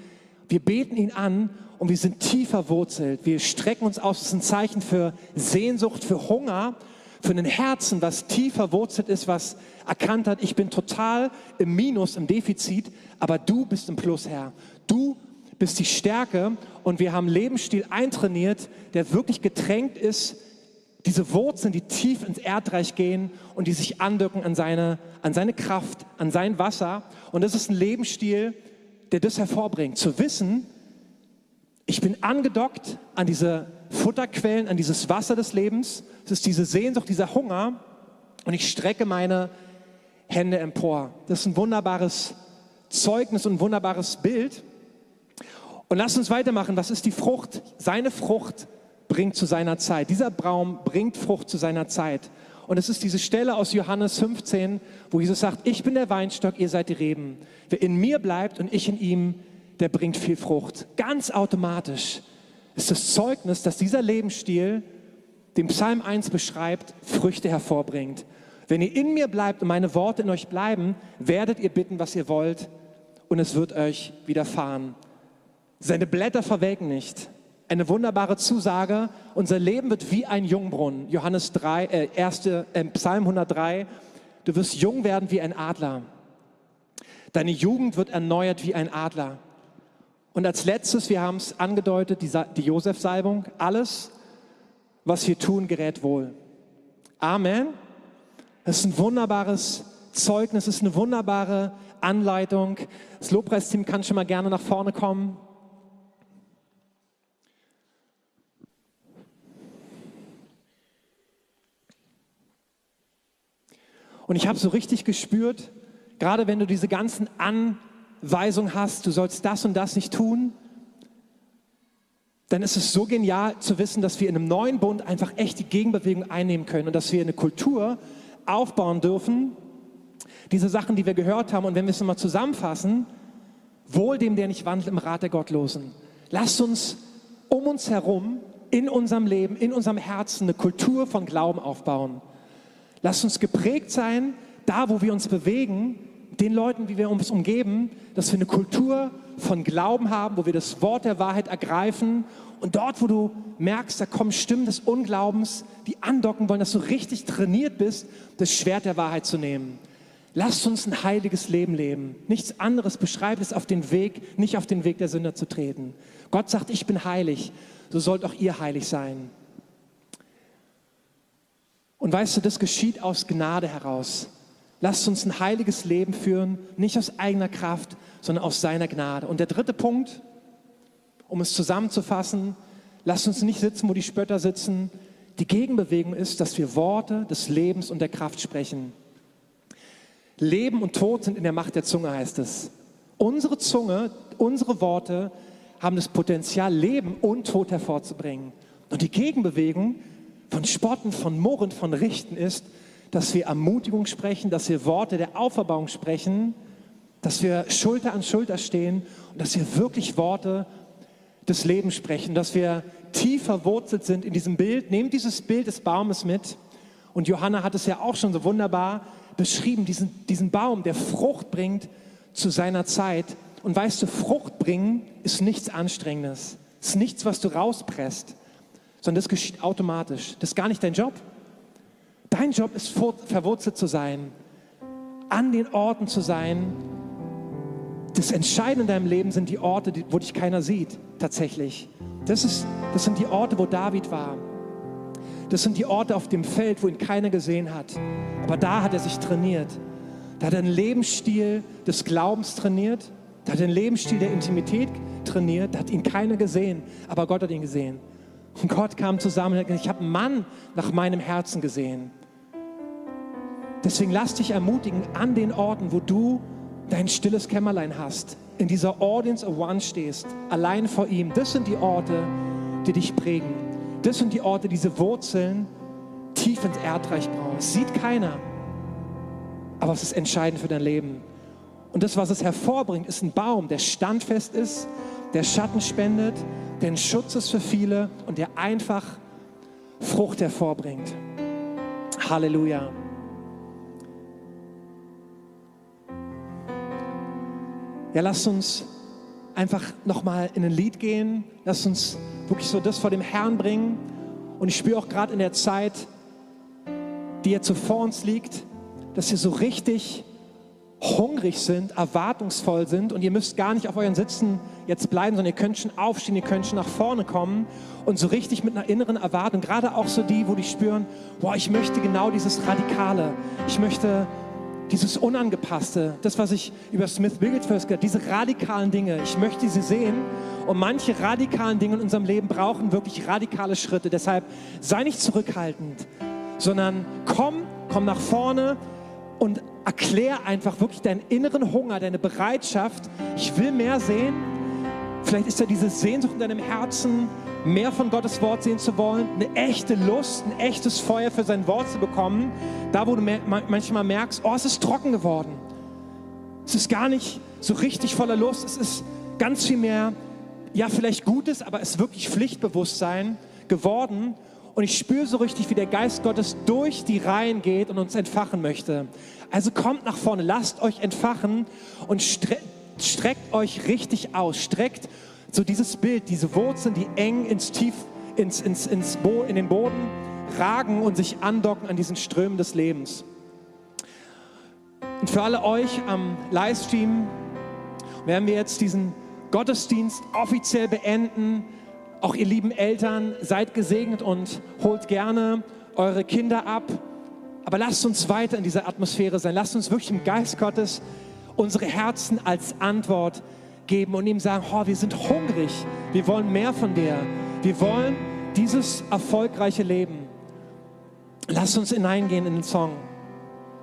wir beten ihn an und wir sind tiefer wurzelt. Wir strecken uns aus. Das ist ein Zeichen für Sehnsucht, für Hunger, für ein Herzen, was tiefer wurzelt ist, was erkannt hat, ich bin total im Minus, im Defizit, aber du bist im Plus, Herr. Du bist die Stärke und wir haben Lebensstil eintrainiert, der wirklich getränkt ist diese Wurzeln, die tief ins Erdreich gehen und die sich andrücken an seine, an seine Kraft, an sein Wasser. Und das ist ein Lebensstil, der das hervorbringt. Zu wissen, ich bin angedockt an diese Futterquellen, an dieses Wasser des Lebens. Es ist diese Sehnsucht, dieser Hunger. Und ich strecke meine Hände empor. Das ist ein wunderbares Zeugnis und ein wunderbares Bild. Und lass uns weitermachen. Was ist die Frucht? Seine Frucht bringt zu seiner Zeit. Dieser Baum bringt Frucht zu seiner Zeit. Und es ist diese Stelle aus Johannes 15, wo Jesus sagt, ich bin der Weinstock, ihr seid die Reben. Wer in mir bleibt und ich in ihm, der bringt viel Frucht. Ganz automatisch ist das Zeugnis, dass dieser Lebensstil, den Psalm 1 beschreibt, Früchte hervorbringt. Wenn ihr in mir bleibt und meine Worte in euch bleiben, werdet ihr bitten, was ihr wollt, und es wird euch widerfahren. Seine Blätter verwelken nicht eine wunderbare Zusage. Unser Leben wird wie ein Jungbrunnen. Johannes 3, äh, erste, äh, Psalm 103. Du wirst jung werden wie ein Adler. Deine Jugend wird erneuert wie ein Adler. Und als letztes, wir haben es angedeutet, die, die Josef-Salbung. Alles, was wir tun, gerät wohl. Amen. Das ist ein wunderbares Zeugnis, das ist eine wunderbare Anleitung. Das Lobpreisteam kann schon mal gerne nach vorne kommen. Und ich habe so richtig gespürt, gerade wenn du diese ganzen Anweisungen hast, du sollst das und das nicht tun, dann ist es so genial zu wissen, dass wir in einem neuen Bund einfach echt die Gegenbewegung einnehmen können und dass wir eine Kultur aufbauen dürfen, diese Sachen, die wir gehört haben. Und wenn wir es nochmal zusammenfassen, wohl dem, der nicht wandelt im Rat der Gottlosen. Lasst uns um uns herum, in unserem Leben, in unserem Herzen eine Kultur von Glauben aufbauen. Lasst uns geprägt sein, da wo wir uns bewegen, den Leuten, wie wir uns umgeben, dass wir eine Kultur von Glauben haben, wo wir das Wort der Wahrheit ergreifen und dort, wo du merkst, da kommen Stimmen des Unglaubens, die andocken wollen, dass du richtig trainiert bist, das Schwert der Wahrheit zu nehmen. Lasst uns ein heiliges Leben leben. Nichts anderes beschreibt es auf den Weg, nicht auf den Weg der Sünder zu treten. Gott sagt, ich bin heilig, so sollt auch ihr heilig sein. Und weißt du, das geschieht aus Gnade heraus. Lasst uns ein heiliges Leben führen, nicht aus eigener Kraft, sondern aus seiner Gnade. Und der dritte Punkt, um es zusammenzufassen, lasst uns nicht sitzen, wo die Spötter sitzen. Die Gegenbewegung ist, dass wir Worte des Lebens und der Kraft sprechen. Leben und Tod sind in der Macht der Zunge, heißt es. Unsere Zunge, unsere Worte haben das Potenzial, Leben und Tod hervorzubringen. Und die Gegenbewegung von Spotten, von Murren, von Richten ist, dass wir Ermutigung sprechen, dass wir Worte der Auferbauung sprechen, dass wir Schulter an Schulter stehen und dass wir wirklich Worte des Lebens sprechen, dass wir tief verwurzelt sind in diesem Bild. Nehmt dieses Bild des Baumes mit. Und Johanna hat es ja auch schon so wunderbar beschrieben, diesen, diesen Baum, der Frucht bringt zu seiner Zeit. Und weißt du, Frucht bringen ist nichts Anstrengendes. Es ist nichts, was du rauspresst sondern das geschieht automatisch. Das ist gar nicht dein Job. Dein Job ist verwurzelt zu sein, an den Orten zu sein. Das Entscheidende in deinem Leben sind die Orte, wo dich keiner sieht, tatsächlich. Das, ist, das sind die Orte, wo David war. Das sind die Orte auf dem Feld, wo ihn keiner gesehen hat. Aber da hat er sich trainiert. Da hat er einen Lebensstil des Glaubens trainiert. Da hat er einen Lebensstil der Intimität trainiert. Da hat ihn keiner gesehen, aber Gott hat ihn gesehen. Und Gott kam zusammen und hat ich habe einen Mann nach meinem Herzen gesehen. Deswegen lass dich ermutigen an den Orten, wo du dein stilles Kämmerlein hast, in dieser Audience of One stehst, allein vor ihm. Das sind die Orte, die dich prägen. Das sind die Orte, diese Wurzeln tief ins Erdreich brauchen. Sieht keiner, aber es ist entscheidend für dein Leben. Und das, was es hervorbringt, ist ein Baum, der standfest ist, der Schatten spendet, der ein Schutz ist für viele und der einfach Frucht hervorbringt. Halleluja. Ja, lasst uns einfach nochmal in ein Lied gehen. Lasst uns wirklich so das vor dem Herrn bringen. Und ich spüre auch gerade in der Zeit, die jetzt so vor uns liegt, dass ihr so richtig hungrig sind, erwartungsvoll sind und ihr müsst gar nicht auf euren Sitzen jetzt bleiben, sondern ihr könnt schon aufstehen, ihr könnt schon nach vorne kommen und so richtig mit einer inneren Erwartung, gerade auch so die, wo die spüren, boah, ich möchte genau dieses Radikale, ich möchte dieses Unangepasste, das, was ich über Smith Wigglesworth gehört, diese radikalen Dinge, ich möchte sie sehen. Und manche radikalen Dinge in unserem Leben brauchen wirklich radikale Schritte. Deshalb sei nicht zurückhaltend, sondern komm, komm nach vorne und erklär einfach wirklich deinen inneren Hunger, deine Bereitschaft. Ich will mehr sehen. Vielleicht ist ja diese Sehnsucht in deinem Herzen, mehr von Gottes Wort sehen zu wollen, eine echte Lust, ein echtes Feuer für sein Wort zu bekommen. Da, wo du manchmal merkst, oh, es ist trocken geworden. Es ist gar nicht so richtig voller Lust. Es ist ganz viel mehr, ja, vielleicht Gutes, aber es ist wirklich Pflichtbewusstsein geworden. Und ich spüre so richtig, wie der Geist Gottes durch die Reihen geht und uns entfachen möchte. Also kommt nach vorne, lasst euch entfachen und stre streckt euch richtig aus. Streckt so dieses Bild, diese Wurzeln, die eng ins Tief, ins, ins, ins Bo in den Boden ragen und sich andocken an diesen Strömen des Lebens. Und für alle euch am Livestream werden wir jetzt diesen Gottesdienst offiziell beenden. Auch ihr lieben Eltern, seid gesegnet und holt gerne eure Kinder ab. Aber lasst uns weiter in dieser Atmosphäre sein. Lasst uns wirklich im Geist Gottes unsere Herzen als Antwort geben und ihm sagen, oh, wir sind hungrig, wir wollen mehr von dir, wir wollen dieses erfolgreiche Leben. Lasst uns hineingehen in den Song.